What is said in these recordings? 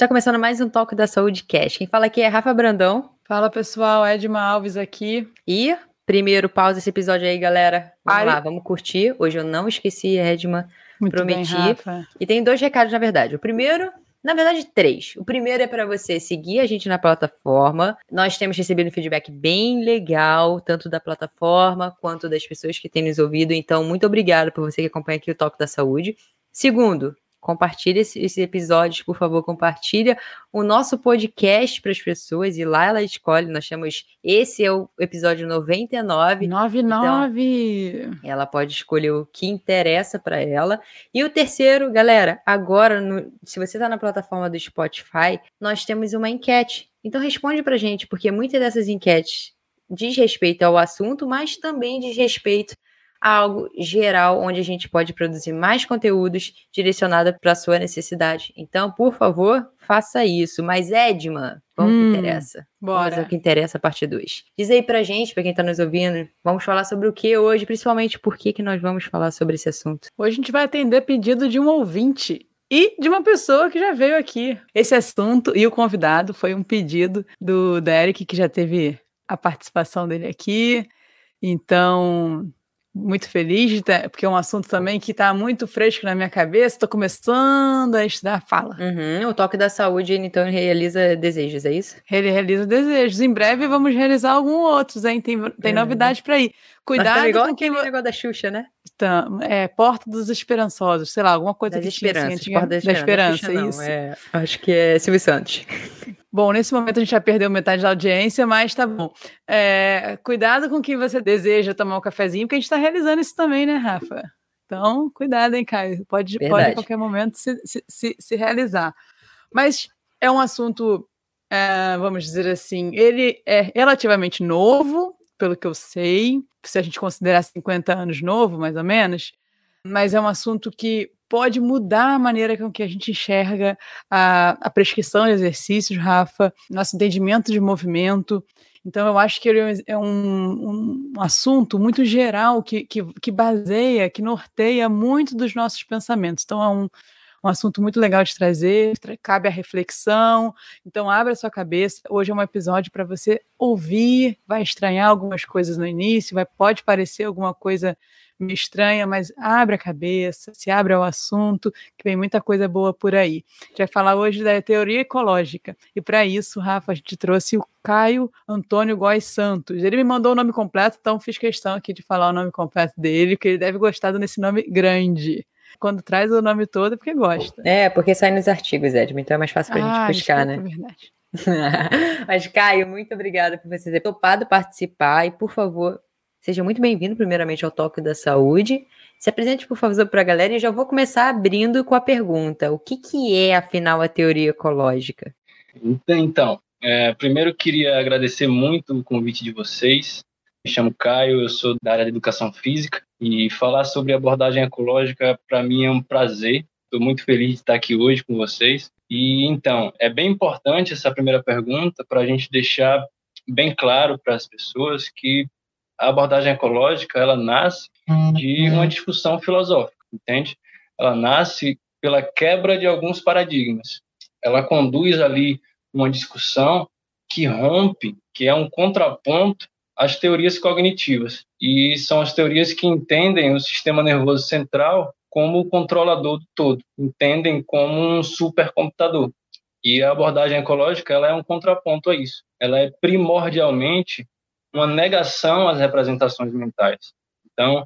Está começando mais um Toque da Saúde Cash. Quem fala aqui é Rafa Brandão. Fala pessoal, Edma Alves aqui. E primeiro, pausa esse episódio aí, galera. Vamos Pare. lá, vamos curtir. Hoje eu não esqueci, Edma. Muito prometi. Bem. E tem dois recados, na verdade. O primeiro na verdade, três. O primeiro é para você seguir a gente na plataforma. Nós temos recebido feedback bem legal, tanto da plataforma quanto das pessoas que têm nos ouvido. Então, muito obrigado por você que acompanha aqui o Toque da Saúde. Segundo, compartilhe esses episódios, por favor, compartilha o nosso podcast para as pessoas e lá ela escolhe, nós temos, esse é o episódio 99. 99! Então, ela pode escolher o que interessa para ela. E o terceiro, galera, agora, no, se você está na plataforma do Spotify, nós temos uma enquete. Então responde para gente, porque muitas dessas enquetes diz respeito ao assunto, mas também diz respeito algo geral onde a gente pode produzir mais conteúdos direcionados para a sua necessidade. Então, por favor, faça isso. Mas, Edma, vamos hum, que interessa. Bora. Vamos o que interessa, parte 2. Diz aí pra gente, pra quem tá nos ouvindo, vamos falar sobre o que hoje, principalmente por que, que nós vamos falar sobre esse assunto. Hoje a gente vai atender pedido de um ouvinte e de uma pessoa que já veio aqui. Esse assunto e o convidado foi um pedido do Derek, que já teve a participação dele aqui. Então, muito feliz, porque é um assunto também que está muito fresco na minha cabeça. Estou começando a estudar fala. Uhum, o toque da saúde, então, realiza desejos, é isso? Ele realiza desejos. Em breve vamos realizar alguns outros, hein? Tem, tem uhum. novidade para ir. Cuidado igual com quem... negócio da Xuxa, né? Então, é, Porta dos Esperançosos, sei lá, alguma coisa das que esperança, tinha, assim, da Esperança, Xuxa, isso. É, acho que é Silvio Santos. Bom, nesse momento a gente já perdeu metade da audiência, mas tá bom. É, cuidado com quem você deseja tomar um cafezinho, porque a gente está realizando isso também, né, Rafa? Então, cuidado, hein, Caio? Pode, pode a qualquer momento se, se, se, se realizar. Mas é um assunto, é, vamos dizer assim, ele é relativamente novo, pelo que eu sei, se a gente considerar 50 anos novo, mais ou menos, mas é um assunto que pode mudar a maneira com que a gente enxerga a, a prescrição de exercícios, Rafa, nosso entendimento de movimento. Então, eu acho que ele é um, um assunto muito geral que, que, que, baseia, que norteia muito dos nossos pensamentos. Então, é um, um assunto muito legal de trazer, cabe a reflexão. Então, abra sua cabeça. Hoje é um episódio para você ouvir, vai estranhar algumas coisas no início, vai, pode parecer alguma coisa me estranha, mas abre a cabeça, se abre ao assunto, que vem muita coisa boa por aí. A gente vai falar hoje da teoria ecológica. E para isso, Rafa, a gente trouxe o Caio Antônio Góes Santos. Ele me mandou o nome completo, então fiz questão aqui de falar o nome completo dele, que ele deve gostar desse nome grande. Quando traz o nome todo é porque gosta. É, porque sai nos artigos, Edmund, então é mais fácil para a ah, gente buscar, né? É verdade. Mas, Caio, muito obrigada por você ter topado participar e, por favor, Seja muito bem-vindo, primeiramente, ao Toque da Saúde. Se apresente, por favor, para a galera e já vou começar abrindo com a pergunta: o que, que é, afinal, a teoria ecológica? Então, é, primeiro queria agradecer muito o convite de vocês. Me chamo Caio, eu sou da área de educação física e falar sobre abordagem ecológica para mim é um prazer. Estou muito feliz de estar aqui hoje com vocês. E então, é bem importante essa primeira pergunta para a gente deixar bem claro para as pessoas que a abordagem ecológica ela nasce de uma discussão filosófica, entende? Ela nasce pela quebra de alguns paradigmas. Ela conduz ali uma discussão que rompe, que é um contraponto às teorias cognitivas. E são as teorias que entendem o sistema nervoso central como o controlador do todo, entendem como um supercomputador. E a abordagem ecológica ela é um contraponto a isso. Ela é primordialmente uma negação às representações mentais. Então,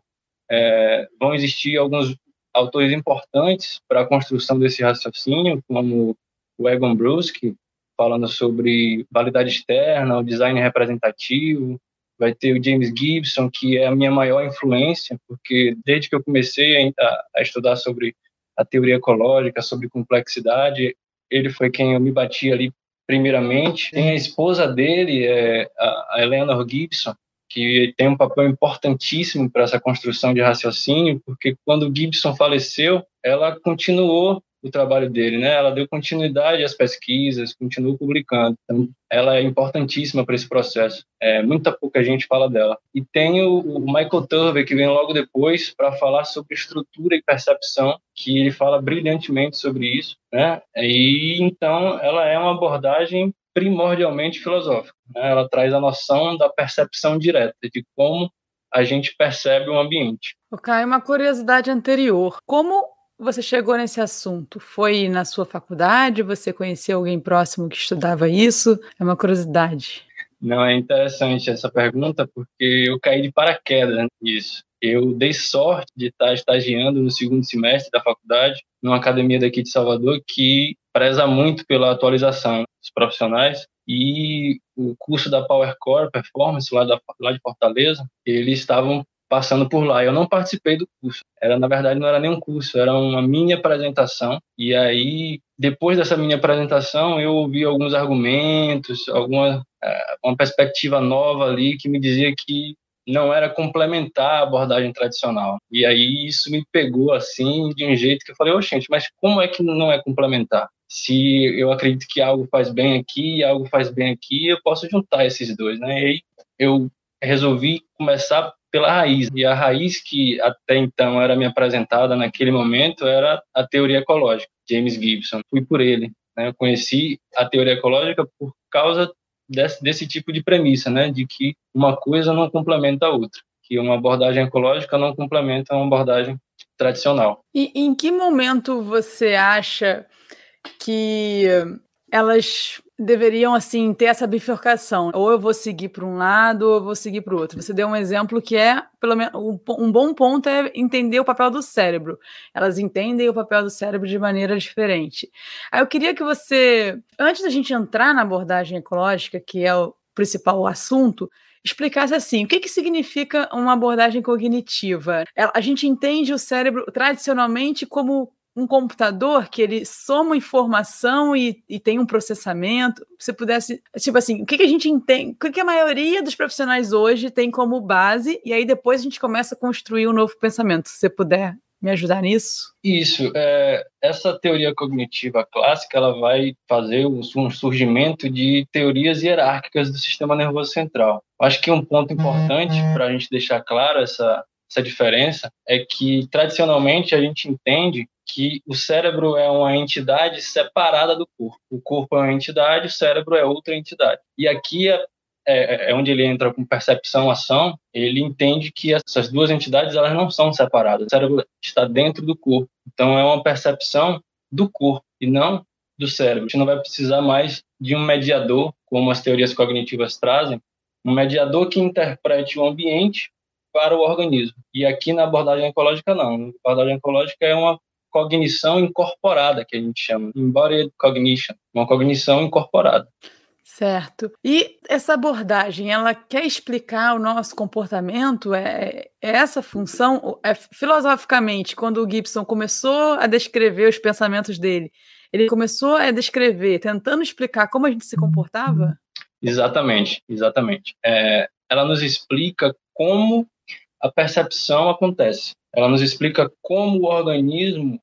é, vão existir alguns autores importantes para a construção desse raciocínio, como o Egon Bruschi, falando sobre validade externa, o design representativo, vai ter o James Gibson, que é a minha maior influência, porque desde que eu comecei a, a estudar sobre a teoria ecológica, sobre complexidade, ele foi quem eu me bati ali primeiramente. Tem a esposa dele, é, a Eleanor Gibson, que tem um papel importantíssimo para essa construção de raciocínio, porque quando Gibson faleceu, ela continuou o trabalho dele, né? Ela deu continuidade às pesquisas, continuou publicando. Então, ela é importantíssima para esse processo. É, muita pouca gente fala dela. E tem o, o Michael Turver, que vem logo depois, para falar sobre estrutura e percepção, que ele fala brilhantemente sobre isso, né? E então ela é uma abordagem primordialmente filosófica. Né? Ela traz a noção da percepção direta, de como a gente percebe o ambiente. Ok, uma curiosidade anterior. Como você chegou nesse assunto? Foi na sua faculdade? Você conheceu alguém próximo que estudava isso? É uma curiosidade. Não, é interessante essa pergunta porque eu caí de paraquedas nisso. Eu dei sorte de estar estagiando no segundo semestre da faculdade, numa academia daqui de Salvador que preza muito pela atualização dos profissionais e o curso da Power Core Performance lá, da, lá de Fortaleza, eles estavam passando por lá. Eu não participei do curso. Era na verdade não era nenhum curso, era uma mini apresentação. E aí depois dessa minha apresentação eu ouvi alguns argumentos, alguma eh, uma perspectiva nova ali que me dizia que não era complementar a abordagem tradicional. E aí isso me pegou assim de um jeito que eu falei, ô oh, gente, mas como é que não é complementar? Se eu acredito que algo faz bem aqui e algo faz bem aqui, eu posso juntar esses dois, né? E aí eu resolvi começar pela raiz. E a raiz que até então era me apresentada naquele momento era a teoria ecológica, James Gibson. Fui por ele. Né? Eu conheci a teoria ecológica por causa desse, desse tipo de premissa, né? de que uma coisa não complementa a outra, que uma abordagem ecológica não complementa uma abordagem tradicional. E em que momento você acha que elas deveriam assim ter essa bifurcação. Ou eu vou seguir para um lado, ou eu vou seguir para o outro. Você deu um exemplo que é, pelo menos, um bom ponto é entender o papel do cérebro. Elas entendem o papel do cérebro de maneira diferente. Aí eu queria que você, antes da gente entrar na abordagem ecológica, que é o principal assunto, explicasse assim: o que, que significa uma abordagem cognitiva? A gente entende o cérebro tradicionalmente como um computador que ele soma informação e, e tem um processamento, se pudesse, tipo assim, o que, que a gente entende, o que, que a maioria dos profissionais hoje tem como base, e aí depois a gente começa a construir um novo pensamento. Se você puder me ajudar nisso? Isso. É, essa teoria cognitiva clássica ela vai fazer um surgimento de teorias hierárquicas do sistema nervoso central. Acho que um ponto importante uhum. para a gente deixar claro essa, essa diferença é que tradicionalmente a gente entende que o cérebro é uma entidade separada do corpo. O corpo é uma entidade, o cérebro é outra entidade. E aqui é, é, é onde ele entra com percepção, ação. Ele entende que essas duas entidades elas não são separadas. O cérebro está dentro do corpo. Então é uma percepção do corpo e não do cérebro. A gente não vai precisar mais de um mediador, como as teorias cognitivas trazem, um mediador que interprete o ambiente para o organismo. E aqui na abordagem ecológica, não. A abordagem ecológica é uma cognição incorporada, que a gente chama, embodied cognition, uma cognição incorporada. Certo. E essa abordagem, ela quer explicar o nosso comportamento? É, é essa função? É, filosoficamente, quando o Gibson começou a descrever os pensamentos dele, ele começou a descrever, tentando explicar como a gente se comportava? Exatamente, exatamente. É, ela nos explica como a percepção acontece. Ela nos explica como o organismo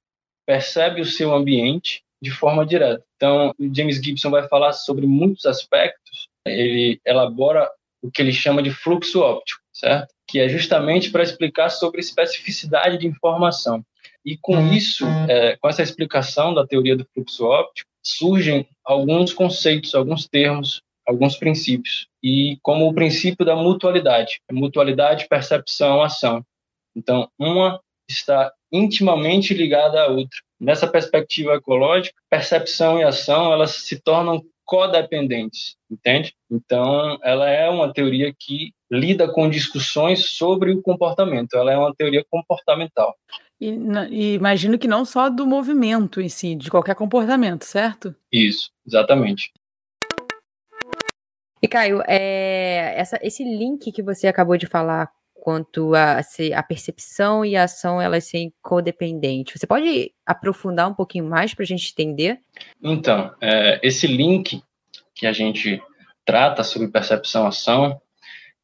percebe o seu ambiente de forma direta. Então, James Gibson vai falar sobre muitos aspectos. Ele elabora o que ele chama de fluxo óptico, certo? Que é justamente para explicar sobre especificidade de informação. E com uhum. isso, é, com essa explicação da teoria do fluxo óptico, surgem alguns conceitos, alguns termos, alguns princípios. E como o princípio da mutualidade, mutualidade, percepção, ação. Então, uma está intimamente ligada à outra. Nessa perspectiva ecológica, percepção e ação elas se tornam codependentes, entende? Então, ela é uma teoria que lida com discussões sobre o comportamento. Ela é uma teoria comportamental. E, e, imagino que não só do movimento em si, de qualquer comportamento, certo? Isso, exatamente. E Caio, é, essa, esse link que você acabou de falar quanto a, se, a percepção e a ação elas serem codependentes. Você pode aprofundar um pouquinho mais para a gente entender? Então, é, esse link que a gente trata sobre percepção e ação,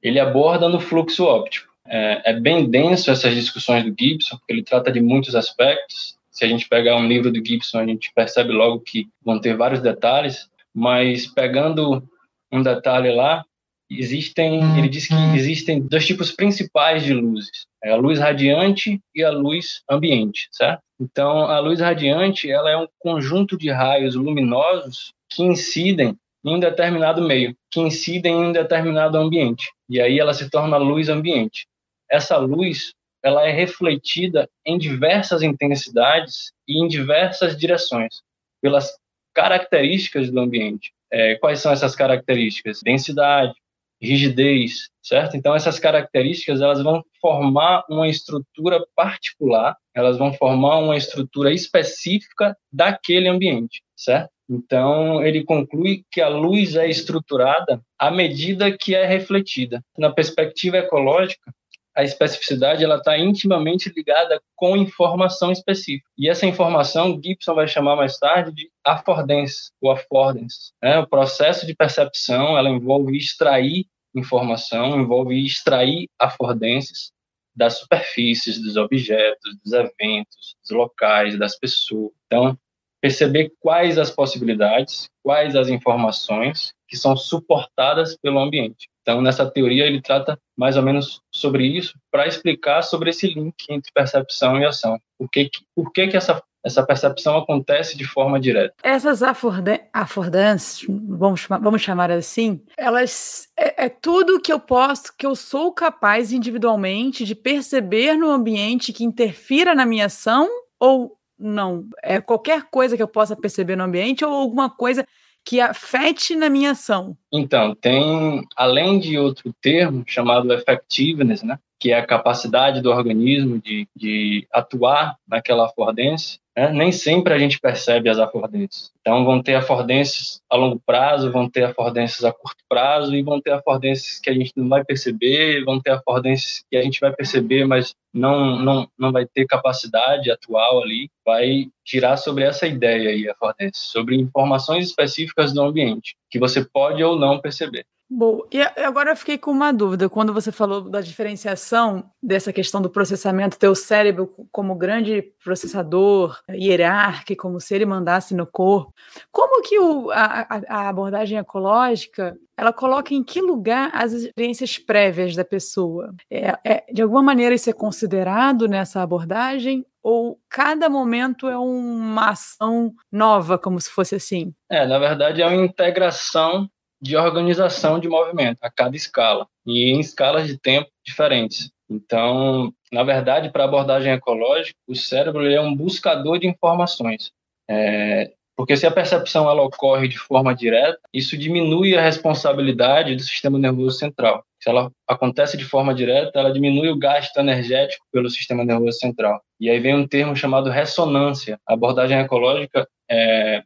ele aborda no fluxo óptico. É, é, bem denso essas discussões do Gibson, porque ele trata de muitos aspectos, se a gente pegar um livro do Gibson, a gente percebe logo que vão ter vários detalhes, mas pegando um detalhe lá, existem, ele diz que existem dois tipos principais de luzes, é a luz radiante e a luz ambiente, certo? Então, a luz radiante, ela é um conjunto de raios luminosos que incidem em um determinado meio, que incidem em um determinado ambiente, e aí ela se torna luz ambiente. Essa luz, ela é refletida em diversas intensidades e em diversas direções, pelas características do ambiente. É, quais são essas características? Densidade, rigidez, certo? Então essas características elas vão formar uma estrutura particular, elas vão formar uma estrutura específica daquele ambiente, certo? Então ele conclui que a luz é estruturada à medida que é refletida. Na perspectiva ecológica, a especificidade ela está intimamente ligada com informação específica. E essa informação Gibson vai chamar mais tarde de affordance ou affordance. Né? O processo de percepção ela envolve extrair informação, envolve extrair affordances das superfícies, dos objetos, dos eventos, dos locais, das pessoas. Então, perceber quais as possibilidades, quais as informações que são suportadas pelo ambiente. Então, nessa teoria, ele trata mais ou menos sobre isso, para explicar sobre esse link entre percepção e ação. Por que, por que, que essa, essa percepção acontece de forma direta? Essas affordances, vamos, vamos chamar assim, elas é, é tudo que eu posso, que eu sou capaz individualmente de perceber no ambiente que interfira na minha ação ou não? É qualquer coisa que eu possa perceber no ambiente ou alguma coisa que afete na minha ação? Então, tem, além de outro termo chamado effectiveness, né, que é a capacidade do organismo de, de atuar naquela afordência, né? nem sempre a gente percebe as afordências. Então, vão ter afordências a longo prazo, vão ter afordências a curto prazo e vão ter afordências que a gente não vai perceber, vão ter afordências que a gente vai perceber, mas não, não, não vai ter capacidade atual ali. Vai girar sobre essa ideia aí, afordência, sobre informações específicas do ambiente, que você pode ou não perceber. Bom, e agora eu fiquei com uma dúvida. Quando você falou da diferenciação dessa questão do processamento, teu cérebro como grande processador hierárquico, como se ele mandasse no corpo, como que o, a, a, abordagem ecológica ela coloca em que lugar as experiências prévias da pessoa? É, é, de alguma maneira isso é considerado nessa abordagem? Ou cada momento é uma ação nova, como se fosse assim? É, na verdade é uma integração de organização de movimento a cada escala e em escalas de tempo diferentes. Então, na verdade, para abordagem ecológica, o cérebro é um buscador de informações. É, porque se a percepção ela ocorre de forma direta, isso diminui a responsabilidade do sistema nervoso central. Se ela acontece de forma direta, ela diminui o gasto energético pelo sistema nervoso central. E aí vem um termo chamado ressonância. A abordagem ecológica é,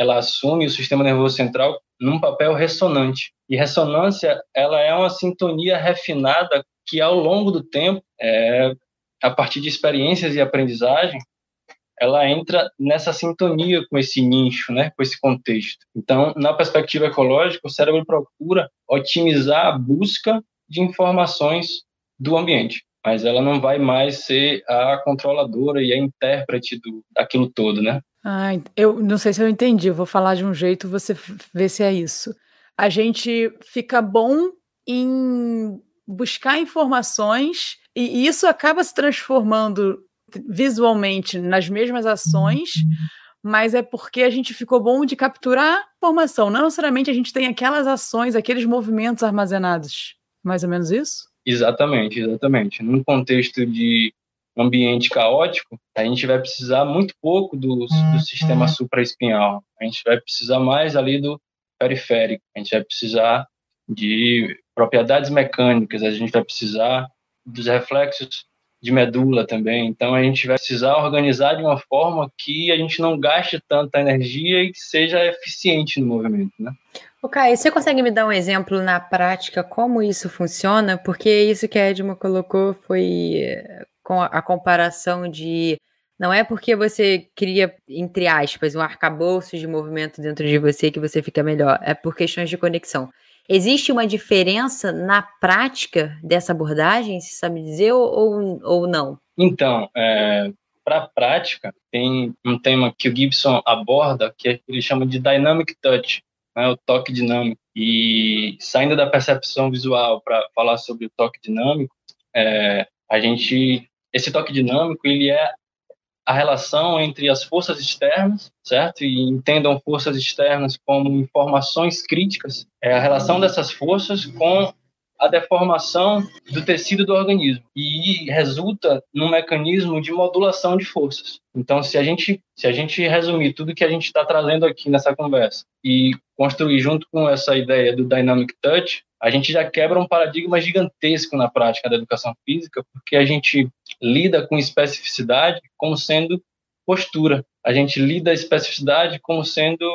ela assume o sistema nervoso central num papel ressonante. E ressonância, ela é uma sintonia refinada que ao longo do tempo, é, a partir de experiências e aprendizagem, ela entra nessa sintonia com esse nicho, né, com esse contexto. Então, na perspectiva ecológica, o cérebro procura otimizar a busca de informações do ambiente, mas ela não vai mais ser a controladora e a intérprete do, daquilo todo, né? Ah, eu não sei se eu entendi, eu vou falar de um jeito, você vê se é isso. A gente fica bom em buscar informações e isso acaba se transformando visualmente nas mesmas ações, mas é porque a gente ficou bom de capturar informação, não necessariamente a gente tem aquelas ações, aqueles movimentos armazenados. Mais ou menos isso? Exatamente, exatamente. Num contexto de ambiente caótico, a gente vai precisar muito pouco do, do uhum. sistema supraespinhal. A gente vai precisar mais ali do periférico. A gente vai precisar de propriedades mecânicas, a gente vai precisar dos reflexos de medula também. Então a gente vai precisar organizar de uma forma que a gente não gaste tanta energia e que seja eficiente no movimento, né? Ok, você consegue me dar um exemplo na prática como isso funciona? Porque isso que a Edma colocou foi com a comparação de não é porque você cria, entre aspas, um arcabouço de movimento dentro de você que você fica melhor, é por questões de conexão. Existe uma diferença na prática dessa abordagem, se sabe dizer, ou, ou não? Então, é, para a prática, tem um tema que o Gibson aborda, que é, ele chama de Dynamic Touch, né, o toque dinâmico. E saindo da percepção visual para falar sobre o toque dinâmico, é, a gente, esse toque dinâmico, ele é a relação entre as forças externas, certo? E entendam forças externas como informações críticas, é a relação dessas forças com a deformação do tecido do organismo e resulta num mecanismo de modulação de forças. Então, se a gente se a gente resumir tudo que a gente está trazendo aqui nessa conversa e construir junto com essa ideia do dynamic touch, a gente já quebra um paradigma gigantesco na prática da educação física, porque a gente lida com especificidade como sendo postura. A gente lida a especificidade como sendo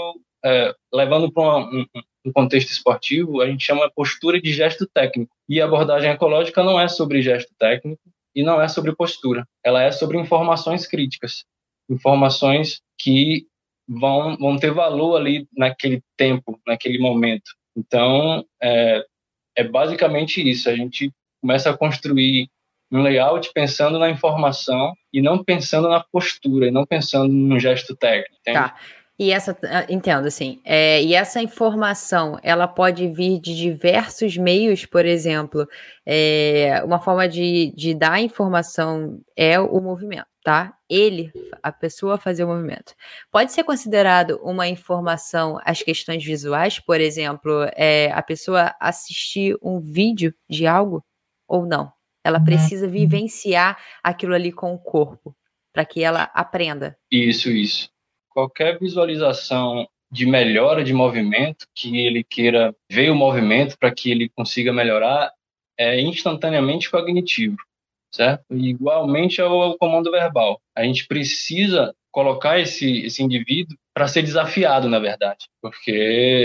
é, levando para um, um contexto esportivo, a gente chama postura de gesto técnico. E a abordagem ecológica não é sobre gesto técnico e não é sobre postura. Ela é sobre informações críticas, informações que vão, vão ter valor ali naquele tempo, naquele momento. Então, é, é basicamente isso. A gente começa a construir um layout pensando na informação e não pensando na postura, e não pensando no gesto técnico. Entende? Tá. E essa, ah, entendo, assim, é, e essa informação, ela pode vir de diversos meios, por exemplo, é, uma forma de, de dar informação é o movimento, tá? Ele, a pessoa fazer o movimento. Pode ser considerado uma informação as questões visuais, por exemplo, é, a pessoa assistir um vídeo de algo ou não? Ela uhum. precisa vivenciar aquilo ali com o corpo para que ela aprenda. Isso, isso qualquer visualização de melhora de movimento, que ele queira ver o movimento para que ele consiga melhorar, é instantaneamente cognitivo, certo? igualmente ao, comando verbal. A gente precisa colocar esse, esse indivíduo para ser desafiado, na verdade, porque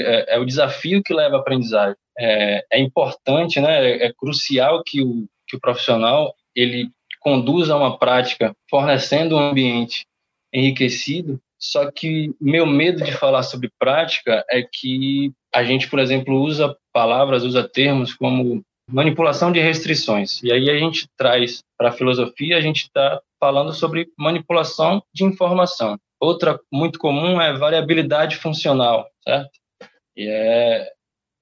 é, é, o desafio que leva à aprendizagem. É, é importante, né, é, é crucial que o, que o profissional ele conduza uma prática fornecendo um ambiente enriquecido só que meu medo de falar sobre prática é que a gente, por exemplo, usa palavras, usa termos como manipulação de restrições. E aí a gente traz para a filosofia, a gente está falando sobre manipulação de informação. Outra muito comum é variabilidade funcional, certo? E é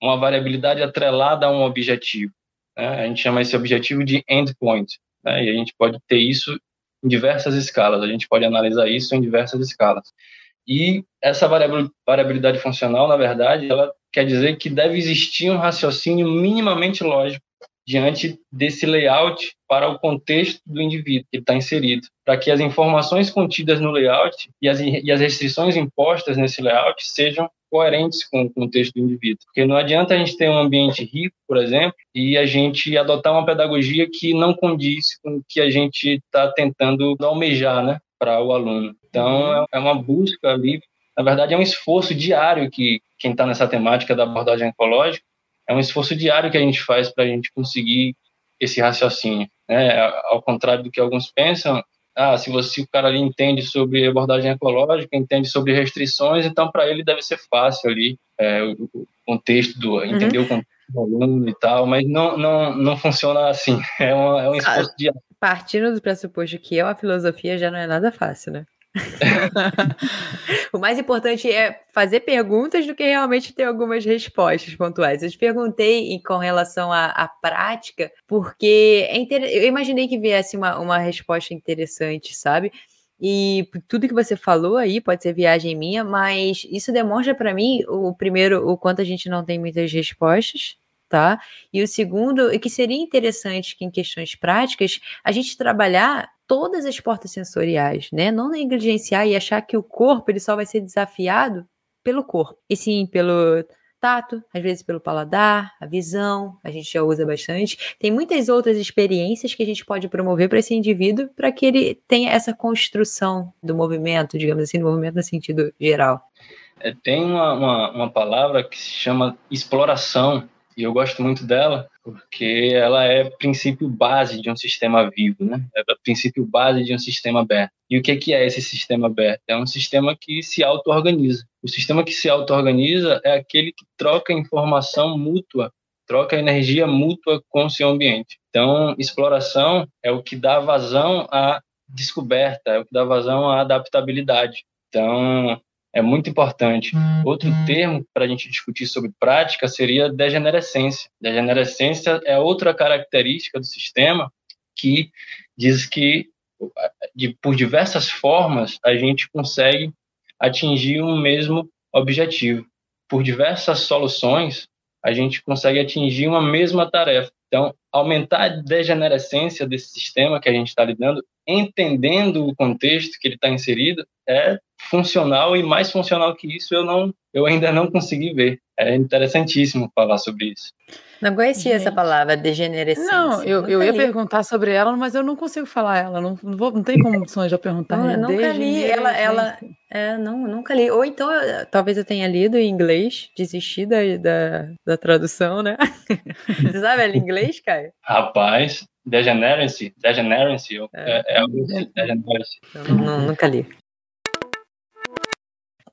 uma variabilidade atrelada a um objetivo. Né? A gente chama esse objetivo de endpoint. Né? E a gente pode ter isso em diversas escalas. A gente pode analisar isso em diversas escalas. E essa variabilidade funcional, na verdade, ela quer dizer que deve existir um raciocínio minimamente lógico diante desse layout para o contexto do indivíduo que está inserido, para que as informações contidas no layout e as, e as restrições impostas nesse layout sejam coerentes com o contexto do indivíduo. Porque não adianta a gente ter um ambiente rico, por exemplo, e a gente adotar uma pedagogia que não condiz com o que a gente está tentando almejar né, para o aluno. Então, é, é uma busca ali, na verdade, é um esforço diário que quem está nessa temática da abordagem ecológica, é um esforço diário que a gente faz para a gente conseguir esse raciocínio. Né? Ao contrário do que alguns pensam, ah, se você o cara ali entende sobre abordagem ecológica, entende sobre restrições, então para ele deve ser fácil ali é, o, contexto do, uhum. entender o contexto do aluno e tal, mas não, não, não funciona assim. É, uma, é um esforço de partindo do pressuposto que é uma filosofia já não é nada fácil, né? o mais importante é fazer perguntas do que realmente ter algumas respostas pontuais. Eu te perguntei com relação à, à prática, porque é inter... eu imaginei que viesse uma, uma resposta interessante, sabe? E tudo que você falou aí pode ser viagem minha, mas isso demonstra para mim o primeiro o quanto a gente não tem muitas respostas, tá? E o segundo, e que seria interessante que em questões práticas a gente trabalhar todas as portas sensoriais, né? Não negligenciar e achar que o corpo ele só vai ser desafiado pelo corpo, e sim pelo tato, às vezes pelo paladar, a visão, a gente já usa bastante. Tem muitas outras experiências que a gente pode promover para esse indivíduo para que ele tenha essa construção do movimento, digamos assim, do movimento no sentido geral. É, tem uma, uma, uma palavra que se chama exploração, e eu gosto muito dela porque ela é princípio base de um sistema vivo, né? É princípio base de um sistema aberto. E o que que é esse sistema aberto? É um sistema que se auto-organiza. O sistema que se auto-organiza é aquele que troca informação mútua, troca energia mútua com o seu ambiente. Então, exploração é o que dá vazão a descoberta, é o que dá vazão à adaptabilidade. Então, é muito importante. Outro termo para a gente discutir sobre prática seria degenerescência. Degenerescência é outra característica do sistema que diz que, de, por diversas formas, a gente consegue atingir um mesmo objetivo. Por diversas soluções, a gente consegue atingir uma mesma tarefa. Então, aumentar a degenerescência desse sistema que a gente está lidando, entendendo o contexto que ele está inserido, é funcional e mais funcional que isso eu não, eu ainda não consegui ver. É interessantíssimo falar sobre isso. Não conhecia Gente. essa palavra, degenerescência. Não, eu, eu ia perguntar sobre ela, mas eu não consigo falar ela. Não, não, vou, não tem condições de eu perguntar. Não, eu nunca li. Ela, ela, é, não, nunca li. Ou então, eu, talvez eu tenha lido em inglês, desisti da, da, da tradução, né? Você sabe ela em inglês, Caio? Rapaz, Degeneracy, Degeneracy, é, é, é, Degeneracy. Eu não, nunca li.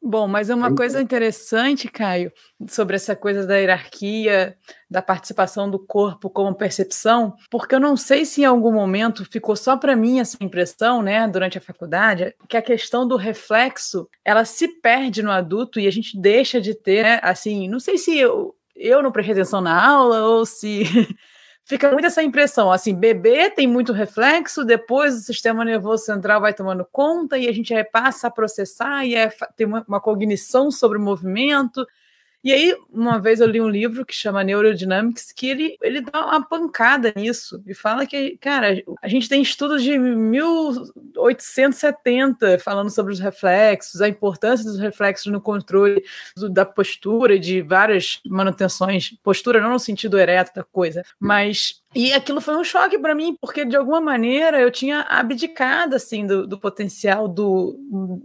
Bom, mas uma coisa interessante, Caio, sobre essa coisa da hierarquia, da participação do corpo como percepção, porque eu não sei se em algum momento ficou só para mim essa impressão, né, durante a faculdade, que a questão do reflexo, ela se perde no adulto e a gente deixa de ter, né, assim, não sei se eu, eu não prestei atenção na aula ou se fica muito essa impressão, assim, bebê tem muito reflexo, depois o sistema nervoso central vai tomando conta e a gente passa a processar e é, tem uma, uma cognição sobre o movimento, e aí, uma vez eu li um livro que chama Neurodynamics, que ele, ele dá uma pancada nisso e fala que, cara, a gente tem estudos de 1870 falando sobre os reflexos, a importância dos reflexos no controle do, da postura de várias manutenções, postura não no sentido ereto da coisa, mas e aquilo foi um choque para mim, porque de alguma maneira eu tinha abdicado assim do, do potencial do,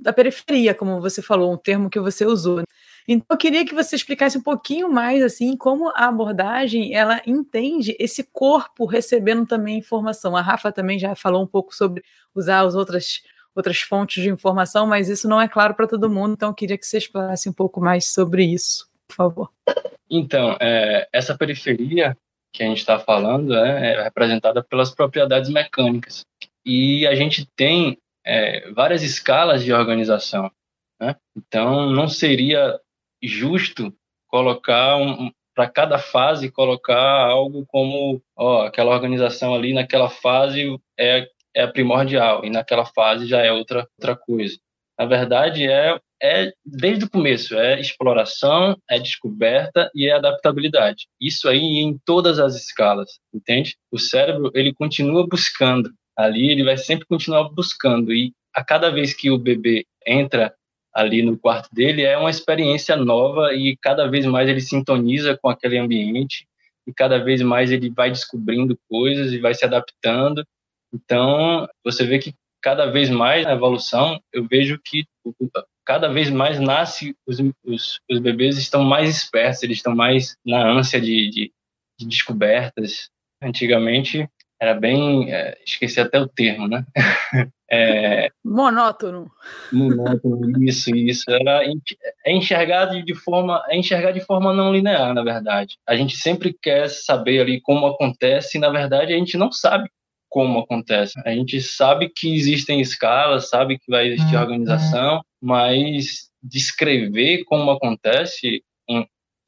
da periferia, como você falou, um termo que você usou. Então, eu queria que você explicasse um pouquinho mais assim como a abordagem ela entende esse corpo recebendo também informação. A Rafa também já falou um pouco sobre usar as outras outras fontes de informação, mas isso não é claro para todo mundo. Então, eu queria que você explorasse um pouco mais sobre isso, por favor. Então, é, essa periferia que a gente está falando é, é, representada pelas propriedades mecânicas e a gente tem é, várias escalas de organização. Né? Então, não seria justo colocar um, para cada fase colocar algo como ó, aquela organização ali naquela fase é, é primordial e naquela fase já é outra outra coisa. Na verdade é é desde o começo é exploração, é descoberta e é adaptabilidade. Isso aí em todas as escalas, entende? O cérebro ele continua buscando ali, ele vai sempre continuar buscando e a cada vez que o bebê entra ali no quarto dele é uma experiência nova e cada vez mais ele sintoniza com aquele ambiente e cada vez mais ele vai descobrindo coisas e vai se adaptando. Então, você vê que cada vez mais na evolução, eu vejo que cada vez mais nasce, os, os, os bebês estão mais espertos, eles estão mais na ânsia de, de, de descobertas. Antigamente, era bem. É, esqueci até o termo, né? É, monótono. Monótono, isso, isso. Era é enxergado de forma, é enxergar de forma não linear, na verdade. A gente sempre quer saber ali como acontece, e na verdade a gente não sabe como acontece. A gente sabe que existem escalas, sabe que vai existir uhum. organização, mas descrever como acontece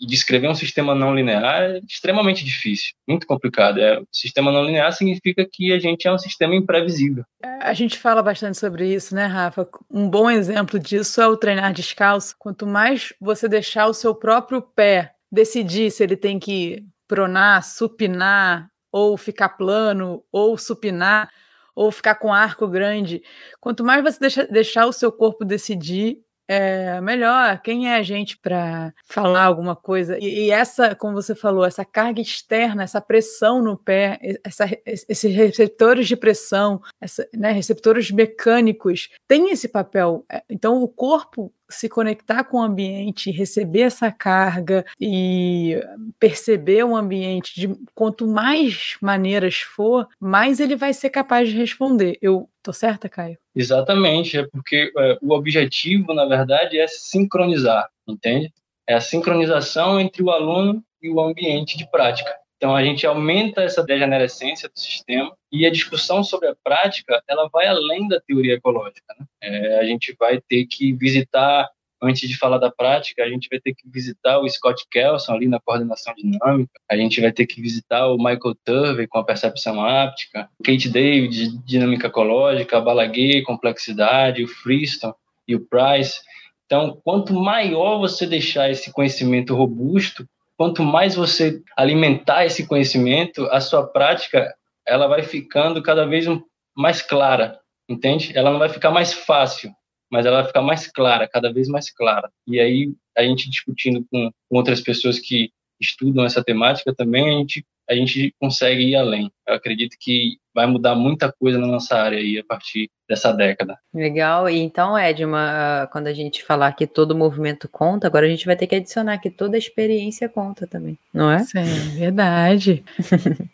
e descrever um sistema não linear é extremamente difícil, muito complicado. É, sistema não linear significa que a gente é um sistema imprevisível. A gente fala bastante sobre isso, né, Rafa? Um bom exemplo disso é o treinar descalço. Quanto mais você deixar o seu próprio pé decidir se ele tem que pronar, supinar, ou ficar plano, ou supinar, ou ficar com arco grande, quanto mais você deixa, deixar o seu corpo decidir, é, melhor, quem é a gente para falar alguma coisa? E, e, essa, como você falou, essa carga externa, essa pressão no pé, essa, esses receptores de pressão, essa, né, receptores mecânicos, tem esse papel. É, então, o corpo se conectar com o ambiente, receber essa carga e perceber o ambiente, de quanto mais maneiras for, mais ele vai ser capaz de responder. Eu tô certa, Caio? Exatamente, é porque é, o objetivo, na verdade, é sincronizar, entende? É a sincronização entre o aluno e o ambiente de prática. Então a gente aumenta essa degenerescência do sistema e a discussão sobre a prática ela vai além da teoria ecológica. Né? É, a gente vai ter que visitar antes de falar da prática, a gente vai ter que visitar o Scott Kelson ali na coordenação dinâmica, a gente vai ter que visitar o Michael Turvey com a percepção áptica, Kate David, dinâmica ecológica, Balaguer, complexidade, o Freestone e o Price. Então, quanto maior você deixar esse conhecimento robusto, quanto mais você alimentar esse conhecimento, a sua prática ela vai ficando cada vez mais clara, entende? Ela não vai ficar mais fácil, mas ela vai ficar mais clara, cada vez mais clara. E aí, a gente discutindo com, com outras pessoas que estudam essa temática também, a gente, a gente consegue ir além. Eu acredito que vai mudar muita coisa na nossa área aí a partir dessa década. Legal. E então, Edma, quando a gente falar que todo movimento conta, agora a gente vai ter que adicionar que toda experiência conta também, não é? Sim, verdade.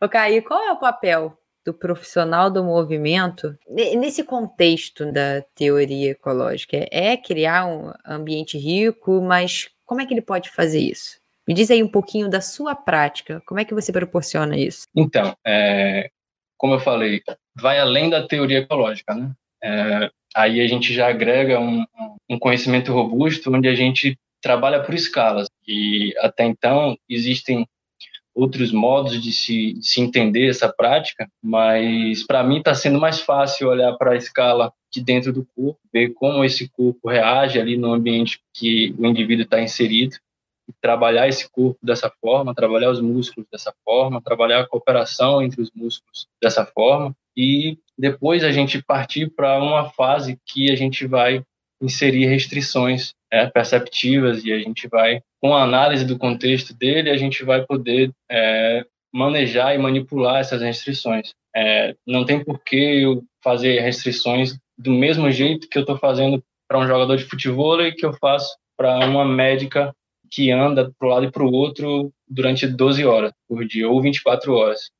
o Caio, qual é o papel do profissional do movimento, nesse contexto da teoria ecológica, é criar um ambiente rico, mas como é que ele pode fazer isso? Me diz aí um pouquinho da sua prática, como é que você proporciona isso? Então, é, como eu falei, vai além da teoria ecológica, né? É, aí a gente já agrega um, um conhecimento robusto, onde a gente trabalha por escalas. E até então existem outros modos de se, de se entender essa prática, mas para mim está sendo mais fácil olhar para a escala de dentro do corpo, ver como esse corpo reage ali no ambiente que o indivíduo está inserido, trabalhar esse corpo dessa forma, trabalhar os músculos dessa forma, trabalhar a cooperação entre os músculos dessa forma, e depois a gente partir para uma fase que a gente vai inserir restrições é, perceptivas e a gente vai, com a análise do contexto dele, a gente vai poder é, manejar e manipular essas restrições. É, não tem por que eu fazer restrições do mesmo jeito que eu estou fazendo para um jogador de futebol e que eu faço para uma médica que anda para um lado e para o outro durante 12 horas por dia ou 24 horas.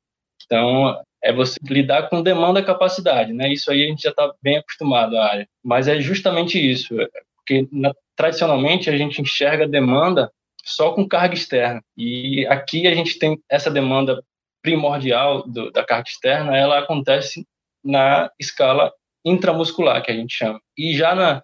Então, é você lidar com demanda e capacidade, né? Isso aí a gente já está bem acostumado à área. Mas é justamente isso, porque na, tradicionalmente a gente enxerga demanda só com carga externa. E aqui a gente tem essa demanda primordial do, da carga externa, ela acontece na escala intramuscular, que a gente chama. E já na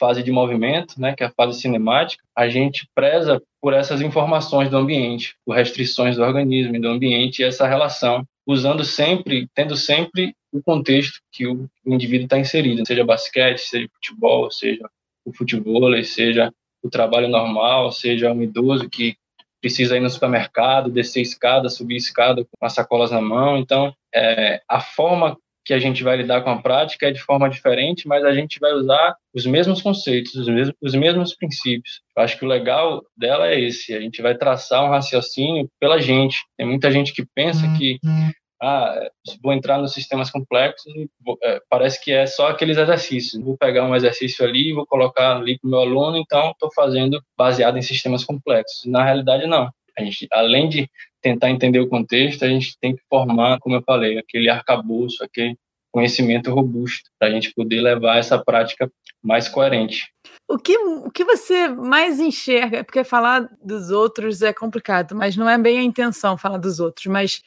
fase de movimento, né, que é a fase cinemática, a gente preza por essas informações do ambiente, por restrições do organismo e do ambiente e essa relação usando sempre, tendo sempre o contexto que o indivíduo está inserido, seja basquete, seja futebol, seja o futebol, seja o trabalho normal, seja um idoso que precisa ir no supermercado, descer escada, subir escada com as sacolas na mão. Então, é, a forma que a gente vai lidar com a prática é de forma diferente, mas a gente vai usar os mesmos conceitos, os mesmos, os mesmos princípios. Eu acho que o legal dela é esse, a gente vai traçar um raciocínio pela gente. Tem muita gente que pensa que ah, vou entrar nos sistemas complexos, é, parece que é só aqueles exercícios. Vou pegar um exercício ali, vou colocar ali para o meu aluno, então estou fazendo baseado em sistemas complexos. Na realidade, não. A gente, além de tentar entender o contexto, a gente tem que formar, como eu falei, aquele arcabouço, aquele conhecimento robusto, para a gente poder levar essa prática mais coerente. O que, o que você mais enxerga? Porque falar dos outros é complicado, mas não é bem a intenção falar dos outros, mas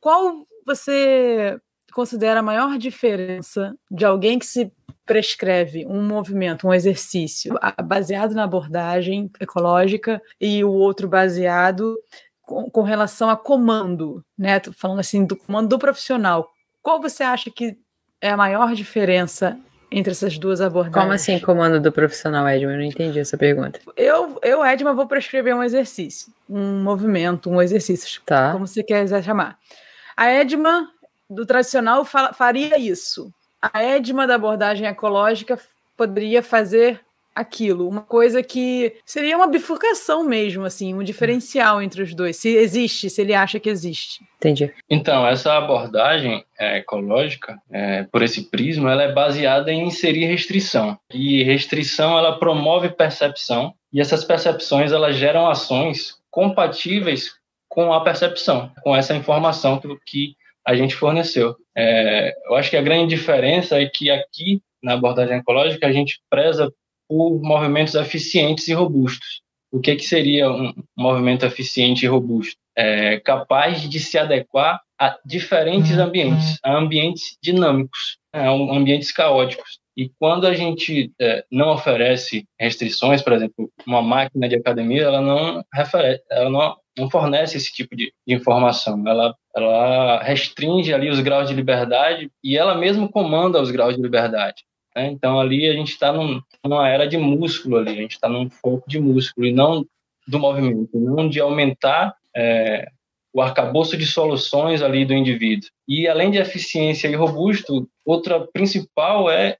qual você considera a maior diferença de alguém que se prescreve um movimento, um exercício baseado na abordagem ecológica e o outro baseado com, com relação a comando, né? Tô falando assim do comando do profissional. Qual você acha que é a maior diferença entre essas duas abordagens. Como assim, comando do profissional, Edma? Eu não entendi essa pergunta. Eu, eu Edma, vou prescrever um exercício, um movimento, um exercício, tá. como você quiser chamar. A Edma do tradicional faria isso. A Edma da abordagem ecológica poderia fazer aquilo, uma coisa que seria uma bifurcação mesmo, assim, um diferencial entre os dois, se existe, se ele acha que existe. Entendi. Então, essa abordagem é, ecológica, é, por esse prisma, ela é baseada em inserir restrição. E restrição, ela promove percepção, e essas percepções, elas geram ações compatíveis com a percepção, com essa informação que, que a gente forneceu. É, eu acho que a grande diferença é que aqui, na abordagem ecológica, a gente preza por movimentos eficientes e robustos. o que, que seria um movimento eficiente e robusto? É, capaz de se adequar a diferentes uhum. ambientes, a ambientes dinâmicos, a ambientes caóticos. E quando a gente é, não oferece restrições, por exemplo, uma máquina de academia, ela não, refere, ela não, não fornece esse tipo de, de, informação. Ela, ela restringe ali os graus de liberdade e ela mesmo comanda os graus de liberdade. Né? Então ali a gente está num, numa era de músculo ali, a gente está num foco de músculo e não do movimento, não de aumentar é, o arcabouço de soluções ali do indivíduo. E além de eficiência e robusto, outra principal é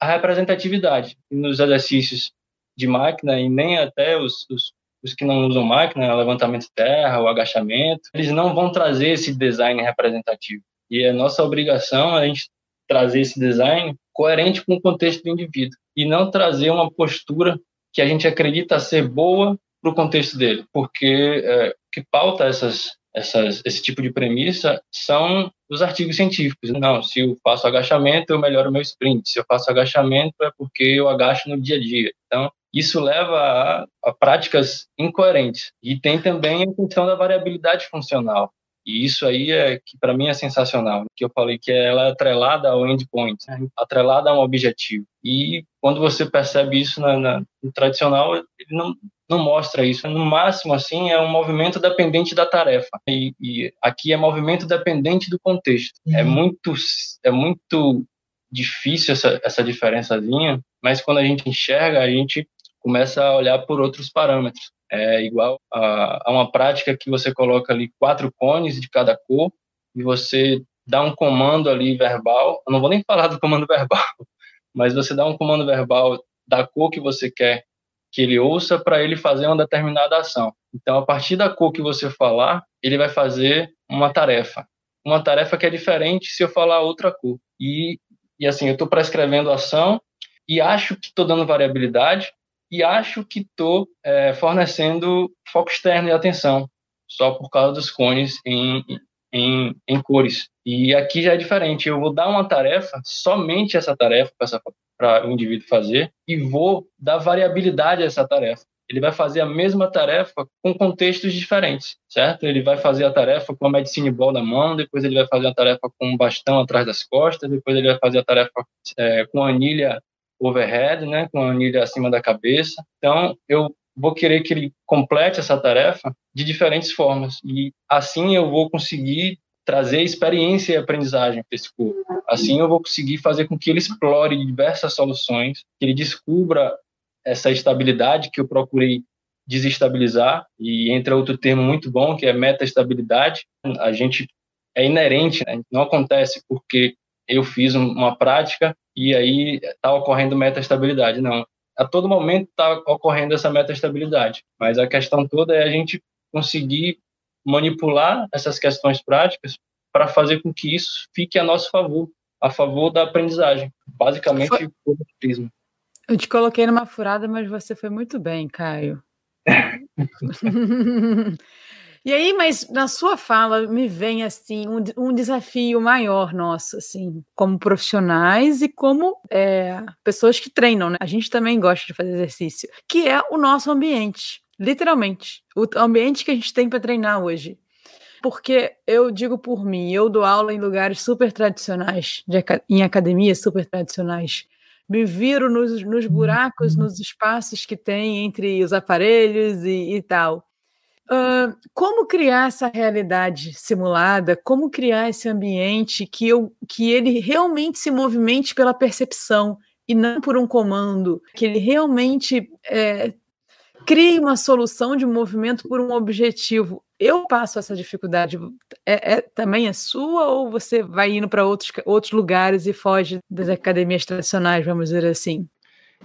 a representatividade. Nos exercícios de máquina e nem até os, os, os que não usam máquina, levantamento de terra, o agachamento, eles não vão trazer esse design representativo. E é nossa obrigação a gente trazer esse design coerente com o contexto do indivíduo e não trazer uma postura que a gente acredita ser boa para o contexto dele, porque é, que pauta essas essas, esse tipo de premissa são os artigos científicos. Não, se eu faço agachamento, eu melhoro meu sprint. Se eu faço agachamento, é porque eu agacho no dia a dia. Então, isso leva a, a práticas incoerentes. E tem também a questão da variabilidade funcional. E isso aí é que para mim é sensacional, que eu falei que ela é atrelada ao endpoint, né? atrelada a um objetivo. E quando você percebe isso na, na, no tradicional, ele não, não mostra isso. No máximo, assim, é um movimento dependente da tarefa. E, e aqui é movimento dependente do contexto. É uhum. É muito, é muito difícil essa, essa diferençazinha, mas quando a gente enxerga, a gente começa a olhar por outros parâmetros. É igual a, a uma prática que você coloca ali quatro cones de cada cor e você dá um comando ali verbal. Eu não vou nem falar do comando verbal, mas você dá um comando verbal da cor que você quer que ele ouça para ele fazer uma determinada ação. Então, a partir da cor que você falar, ele vai fazer uma tarefa. Uma tarefa que é diferente se eu falar outra cor. E, e assim, eu estou prescrevendo ação e acho que estou dando variabilidade e acho que estou é, fornecendo foco externo e atenção, só por causa dos cones em, em, em cores. E aqui já é diferente. Eu vou dar uma tarefa, somente essa tarefa para o indivíduo fazer, e vou dar variabilidade a essa tarefa. Ele vai fazer a mesma tarefa com contextos diferentes, certo? Ele vai fazer a tarefa com a medicine ball na mão, depois ele vai fazer a tarefa com um bastão atrás das costas, depois ele vai fazer a tarefa é, com a anilha overhead, né, com a anilha acima da cabeça. Então, eu vou querer que ele complete essa tarefa de diferentes formas e assim eu vou conseguir trazer experiência e aprendizagem para esse corpo. Assim eu vou conseguir fazer com que ele explore diversas soluções, que ele descubra essa estabilidade que eu procurei desestabilizar e entra outro termo muito bom que é metaestabilidade. A gente é inerente, né? não acontece porque eu fiz uma prática e aí está ocorrendo metaestabilidade. Não, a todo momento está ocorrendo essa metaestabilidade. Mas a questão toda é a gente conseguir manipular essas questões práticas para fazer com que isso fique a nosso favor, a favor da aprendizagem, basicamente foi... o prisma. Eu te coloquei numa furada, mas você foi muito bem, Caio. E aí, mas na sua fala me vem assim um, um desafio maior nosso, assim, como profissionais e como é, pessoas que treinam, né? A gente também gosta de fazer exercício, que é o nosso ambiente, literalmente, o ambiente que a gente tem para treinar hoje. Porque eu digo por mim, eu dou aula em lugares super tradicionais, de, em academias super tradicionais me viro nos, nos, buracos, nos espaços que tem entre os aparelhos e, e tal. Uh, como criar essa realidade simulada? Como criar esse ambiente que, eu, que ele realmente se movimente pela percepção e não por um comando? Que ele realmente é, crie uma solução de movimento por um objetivo. Eu passo essa dificuldade. É, é também é sua ou você vai indo para outros, outros lugares e foge das academias tradicionais, vamos dizer assim?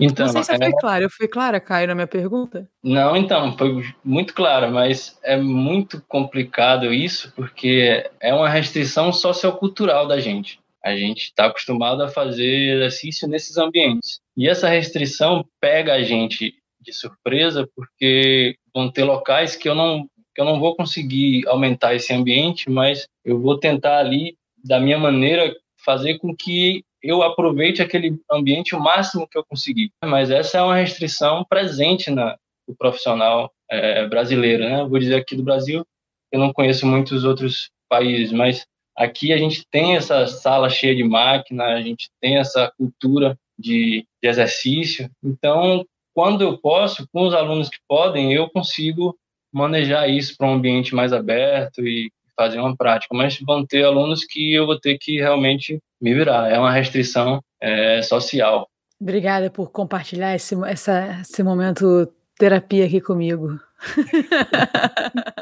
Então, não sei se eu fui é... clara. Eu fui clara, Caio, na minha pergunta? Não, então, foi muito clara, mas é muito complicado isso, porque é uma restrição sociocultural da gente. A gente está acostumado a fazer exercício nesses ambientes. E essa restrição pega a gente de surpresa, porque vão ter locais que eu não, que eu não vou conseguir aumentar esse ambiente, mas eu vou tentar ali, da minha maneira, fazer com que eu aproveite aquele ambiente o máximo que eu conseguir. Mas essa é uma restrição presente na do profissional é, brasileiro, né? Vou dizer aqui do Brasil, eu não conheço muitos outros países, mas aqui a gente tem essa sala cheia de máquina, a gente tem essa cultura de, de exercício. Então, quando eu posso, com os alunos que podem, eu consigo manejar isso para um ambiente mais aberto e fazer uma prática. Mas vão ter alunos que eu vou ter que realmente me virar. É uma restrição é, social. Obrigada por compartilhar esse, essa, esse momento terapia aqui comigo.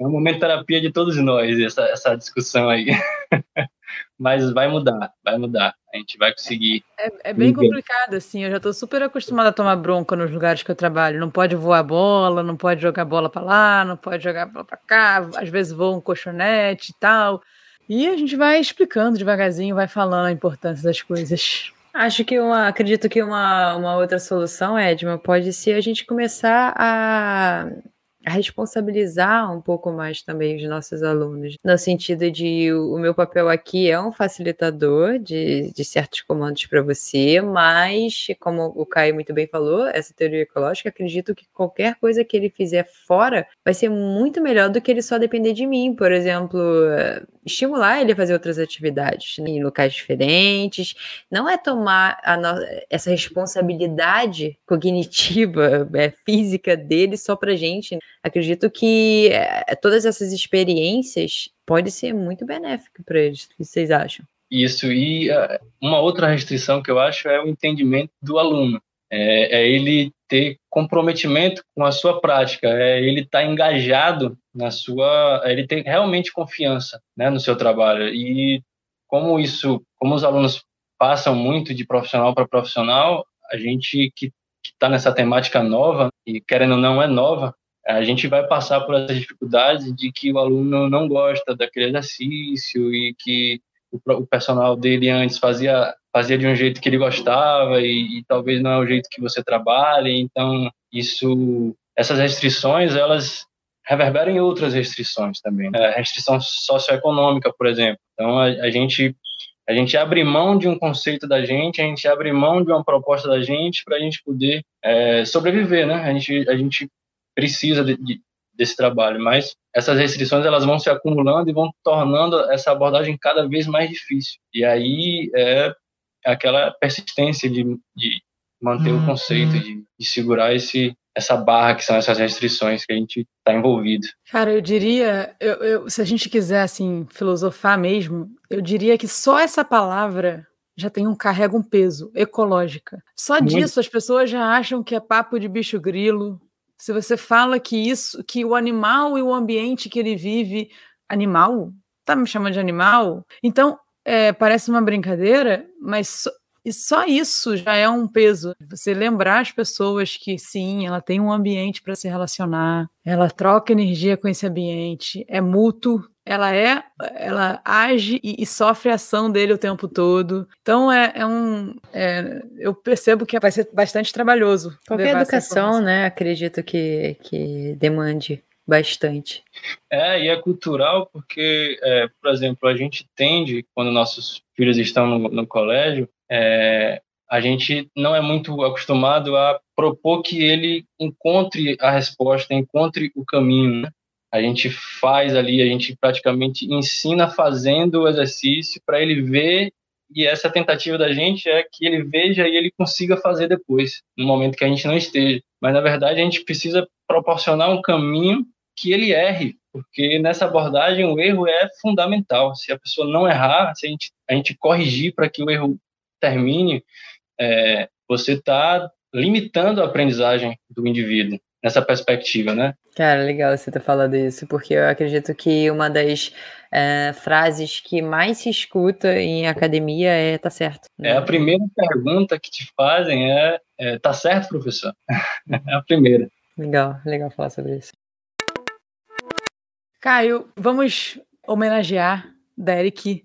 É um momento de terapia de todos nós, essa, essa discussão aí. Mas vai mudar, vai mudar. A gente vai conseguir. É, é bem complicado, assim. Eu já estou super acostumada a tomar bronca nos lugares que eu trabalho. Não pode voar bola, não pode jogar bola para lá, não pode jogar bola para cá. Às vezes voa um colchonete e tal. E a gente vai explicando devagarzinho, vai falando a importância das coisas. Acho que uma, acredito que uma, uma outra solução, Edma, pode ser a gente começar a a responsabilizar um pouco mais também os nossos alunos, no sentido de o meu papel aqui é um facilitador de, de certos comandos para você, mas, como o Caio muito bem falou, essa teoria ecológica, acredito que qualquer coisa que ele fizer fora vai ser muito melhor do que ele só depender de mim, por exemplo, estimular ele a fazer outras atividades né, em locais diferentes, não é tomar no... essa responsabilidade cognitiva, é, física dele só para gente, acredito que é, todas essas experiências pode ser muito benéfico para eles. O que vocês acham? Isso, e uh, uma outra restrição que eu acho é o entendimento do aluno. É, é ele ter comprometimento com a sua prática, é ele estar tá engajado na sua, é ele ter realmente confiança né, no seu trabalho. E como isso, como os alunos passam muito de profissional para profissional, a gente que está nessa temática nova, e querendo ou não é nova, a gente vai passar por essas dificuldades de que o aluno não gosta daquele exercício e que o, o personal dele antes fazia fazia de um jeito que ele gostava e, e, talvez não é o jeito que você trabalha. Então isso essas restrições elas reverberam em outras restrições também. A é, restrição socioeconômica por exemplo. Então a, a gente a gente abre mão de um conceito da gente, a gente abre mão de uma proposta da gente para a gente poder é, sobreviver, né? A gente, a gente precisa de, de, desse trabalho, mas essas restrições elas vão se acumulando e vão tornando essa abordagem cada vez mais difícil. E aí é aquela persistência de, de manter o uhum. conceito, de, de segurar esse, essa barra que são essas restrições que a gente está envolvido. Cara, eu diria, eu, eu, se a gente quiser assim filosofar mesmo, eu diria que só essa palavra já tem um carrega um peso ecológica. Só Muito. disso as pessoas já acham que é papo de bicho grilo, se você fala que isso, que o animal e o ambiente que ele vive, animal, tá me chamando de animal? Então é, parece uma brincadeira, mas so, e só isso já é um peso. Você lembrar as pessoas que sim, ela tem um ambiente para se relacionar, ela troca energia com esse ambiente, é mútuo, ela é, ela age e, e, sofre a ação dele o tempo todo. Então é, é um, é, eu percebo que vai ser bastante trabalhoso. Qualquer educação, né? Acredito que que demande bastante. É e é cultural porque, é, por exemplo, a gente tende quando nossos filhos estão no, no colégio, é, a gente não é muito acostumado a propor que ele encontre a resposta, encontre o caminho. Né? A gente faz ali, a gente praticamente ensina fazendo o exercício para ele ver e essa tentativa da gente é que ele veja e ele consiga fazer depois, no momento que a gente não esteja. Mas na verdade a gente precisa proporcionar um caminho que ele erre, porque nessa abordagem o erro é fundamental. Se a pessoa não errar, se a gente, a gente corrigir para que o erro termine, é, você está limitando a aprendizagem do indivíduo nessa perspectiva, né? Cara, legal você ter falado isso, porque eu acredito que uma das é, frases que mais se escuta em academia é tá certo. Né? É a primeira pergunta que te fazem é, é tá certo, professor? é a primeira. Legal, legal falar sobre isso. Caio, vamos homenagear Derek.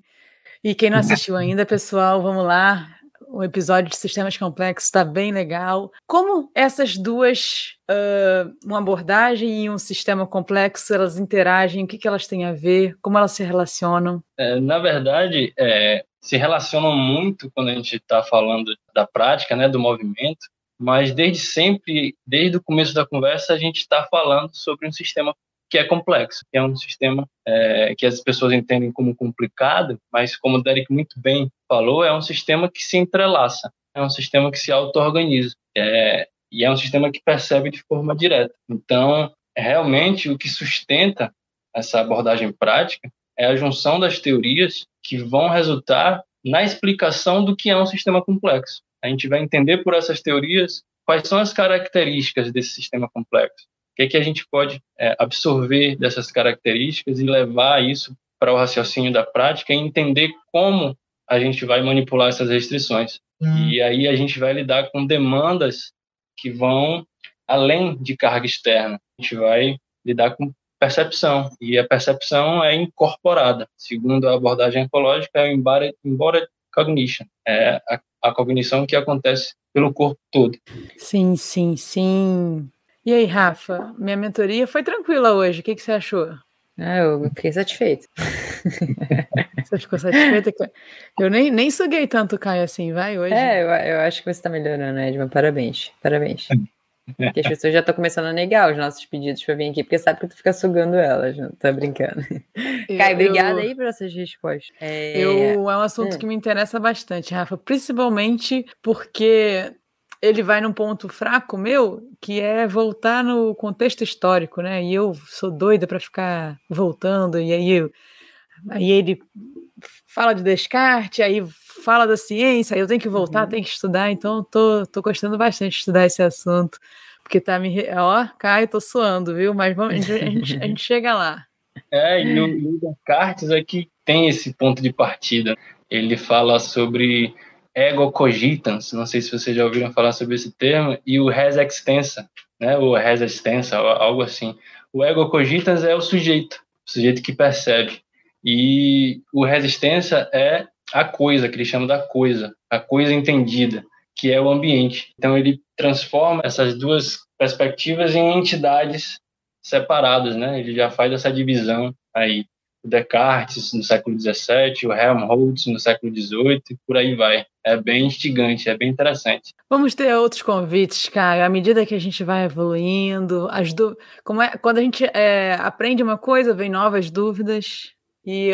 E quem não assistiu ainda, pessoal, vamos lá o episódio de sistemas complexos está bem legal. Como essas duas, uh, uma abordagem e um sistema complexo, elas interagem, o que, que elas têm a ver, como elas se relacionam? É, na verdade, é, se relacionam muito quando a gente está falando da prática, né, do movimento, mas desde sempre, desde o começo da conversa, a gente está falando sobre um sistema que é complexo, que é um sistema é, que as pessoas entendem como complicado, mas como o Derek muito bem falou, é um sistema que se entrelaça, é um sistema que se auto-organiza, é, e é um sistema que percebe de forma direta. Então, realmente, o que sustenta essa abordagem prática é a junção das teorias que vão resultar na explicação do que é um sistema complexo. A gente vai entender por essas teorias quais são as características desse sistema complexo. O que, é que a gente pode é, absorver dessas características e levar isso para o raciocínio da prática e entender como a gente vai manipular essas restrições. Hum. E aí a gente vai lidar com demandas que vão além de carga externa. A gente vai lidar com percepção, e a percepção é incorporada. Segundo a abordagem ecológica, é o embodied, cognition, é a, a cognição que acontece pelo corpo todo. Sim, sim, sim. E aí, Rafa, minha mentoria foi tranquila hoje, o que, que você achou? Ah, eu fiquei satisfeito. Você ficou satisfeita? Eu nem, nem suguei tanto o Caio assim, vai, hoje? É, eu, eu acho que você está melhorando, Edma, parabéns, parabéns. Porque as pessoas já estão começando a negar os nossos pedidos para vir aqui, porque sabe que tu fica sugando elas, não tá brincando. Eu, Caio, obrigada aí por essas respostas. É... Eu, é um assunto hum. que me interessa bastante, Rafa, principalmente porque ele vai num ponto fraco meu, que é voltar no contexto histórico, né? E eu sou doida para ficar voltando, e aí, eu, aí ele fala de Descartes, aí fala da ciência, aí eu tenho que voltar, uhum. tenho que estudar, então tô, tô gostando bastante de estudar esse assunto, porque tá me. Ó, Caio, tô suando, viu? Mas vamos, a, gente, a gente chega lá. É, e o, o Descartes aqui tem esse ponto de partida. Ele fala sobre ego cogitans, não sei se vocês já ouviram falar sobre esse termo, e o res extensa, né, o res extensa, algo assim. O ego cogitans é o sujeito, o sujeito que percebe. E o resistência é a coisa, que ele chama da coisa, a coisa entendida, que é o ambiente. Então ele transforma essas duas perspectivas em entidades separadas, né? Ele já faz essa divisão aí. Descartes no século XVII, o Helmholtz no século XVIII e por aí vai. É bem instigante, é bem interessante. Vamos ter outros convites, cara. À medida que a gente vai evoluindo, as du... Como é... quando a gente é, aprende uma coisa, vem novas dúvidas. E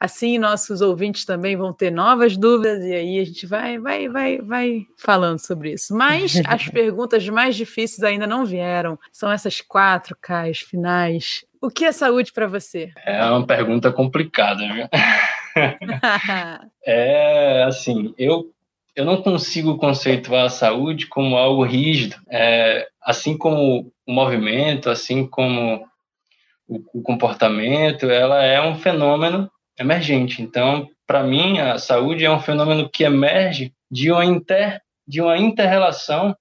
assim nossos ouvintes também vão ter novas dúvidas e aí a gente vai, vai, vai, vai falando sobre isso. Mas as perguntas mais difíceis ainda não vieram. São essas quatro cais finais. O que é saúde para você? É uma pergunta complicada, viu? é assim, eu eu não consigo conceituar a saúde como algo rígido, é, assim como o movimento, assim como o, o comportamento, ela é um fenômeno emergente. Então, para mim, a saúde é um fenômeno que emerge de uma inter de uma interrelação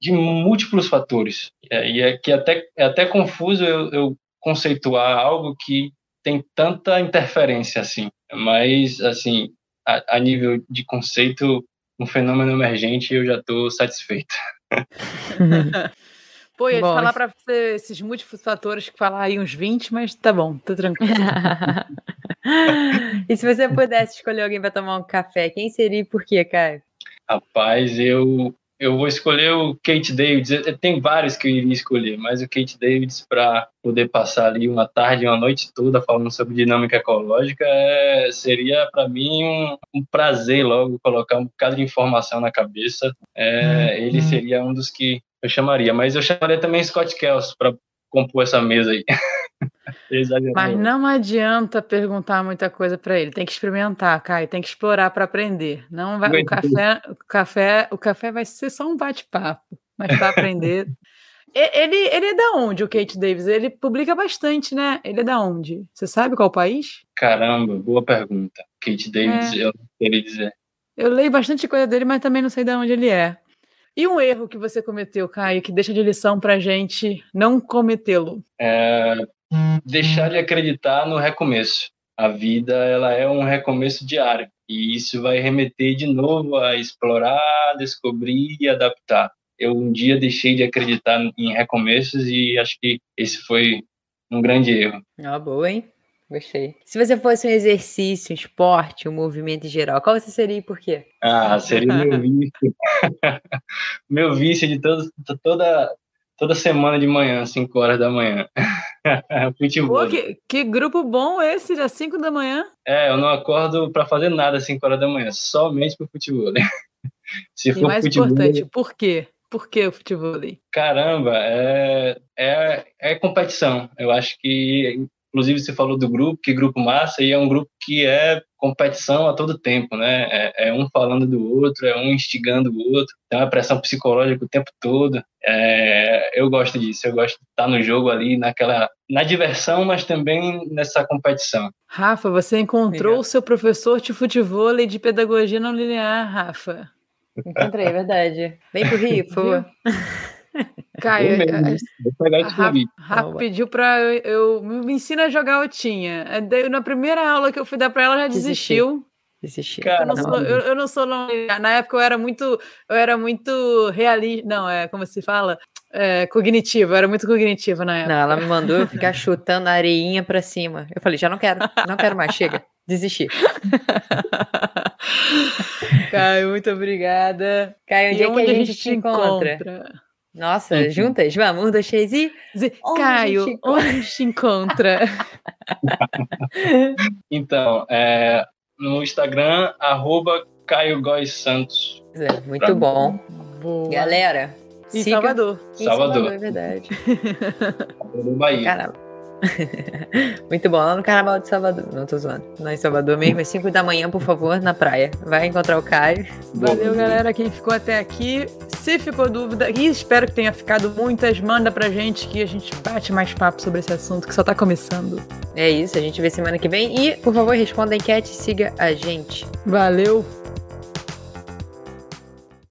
de múltiplos fatores. E é que até é até confuso eu, eu conceituar algo que tem tanta interferência assim. Mas assim, a, a nível de conceito, um fenômeno emergente, eu já estou satisfeito. Pô, ia falar para você esses múltiplos fatores que falar aí uns 20, mas tá bom, tá tranquilo. e se você pudesse escolher alguém para tomar um café, quem seria e por quê, Caio? Rapaz, eu eu vou escolher o Kate Davids. Tem vários que eu iria escolher, mas o Kate Davids para poder passar ali uma tarde, uma noite toda falando sobre dinâmica ecológica é, seria para mim um, um, prazer logo colocar um bocado de informação na cabeça. É, hum, ele hum. seria um dos que eu chamaria, mas eu chamaria também Scott Kells para compor essa mesa aí. Mas não adianta perguntar muita coisa para ele. Tem que experimentar, Caio. Tem que explorar para aprender. Não vai. O café, o café, o café vai ser só um bate-papo, mas para aprender. ele, ele é da onde, o Kate Davis? Ele publica bastante, né? Ele é da onde? Você sabe qual país? Caramba, boa pergunta. Kate Davis, é. eu não queria dizer. Eu leio bastante coisa dele, mas também não sei de onde ele é. E um erro que você cometeu, Caio, que deixa de lição para gente não cometê-lo? É, deixar de acreditar no recomeço. A vida ela é um recomeço diário e isso vai remeter de novo a explorar, descobrir e adaptar. Eu um dia deixei de acreditar em recomeços e acho que esse foi um grande erro. Ah, boa, hein? Gostei. Se você fosse um exercício, um esporte, um movimento em geral, qual você seria e por quê? Ah, seria meu vício. meu vício de todo, toda, toda semana de manhã, 5 horas da manhã. Futebol. Pô, que, que, grupo bom esse, às 5 da manhã? É, eu não acordo para fazer nada às 5 horas da manhã, somente pro futebol. Né? Se for e mais futebol, importante, por quê? Por que o futebol? Caramba, é, é, é competição. Eu acho que Inclusive, você falou do grupo, que grupo massa, e é um grupo que é competição a todo tempo, né? É, é um falando do outro, é um instigando o outro, tem uma pressão psicológica o tempo todo. É, eu gosto disso, eu gosto de estar no jogo ali, naquela, na diversão, mas também nessa competição. Rafa, você encontrou o seu professor de futebol e de pedagogia não linear, Rafa. Encontrei, é verdade. Vem pro Rio, por favor. Caio, Rafa pediu pra eu, eu, me ensina a jogar Otinha. Na primeira aula que eu fui dar pra ela, já desistiu. Desistiu. eu, não sou, eu, eu, não sou não, na época eu era muito eu era muito realista não é como se fala é, cognitivo eu era muito cognitivo na época não ela me mandou eu ficar chutando a areinha para cima eu falei já não quero não quero mais chega desisti Caio muito obrigada Caio onde, é que a gente, a gente te encontra? encontra? Nossa, juntas? Vamos, um, dois, três e. Caio, onde a gente te encontra? então, é, no Instagram, arroba Caio Góes Santos. É, muito bom. Boa. Galera. Em Salvador. Em Salvador. Salvador, é verdade. Salvador, Bahia. Caramba. Muito bom, lá no Carnaval de Salvador. Não tô zoando. Não em Salvador mesmo, às 5 da manhã, por favor, na praia. Vai encontrar o Caio. Valeu, galera, quem ficou até aqui. Se ficou dúvida, e espero que tenha ficado muitas, manda pra gente que a gente bate mais papo sobre esse assunto que só tá começando. É isso, a gente vê semana que vem. E, por favor, responda a enquete e siga a gente. Valeu!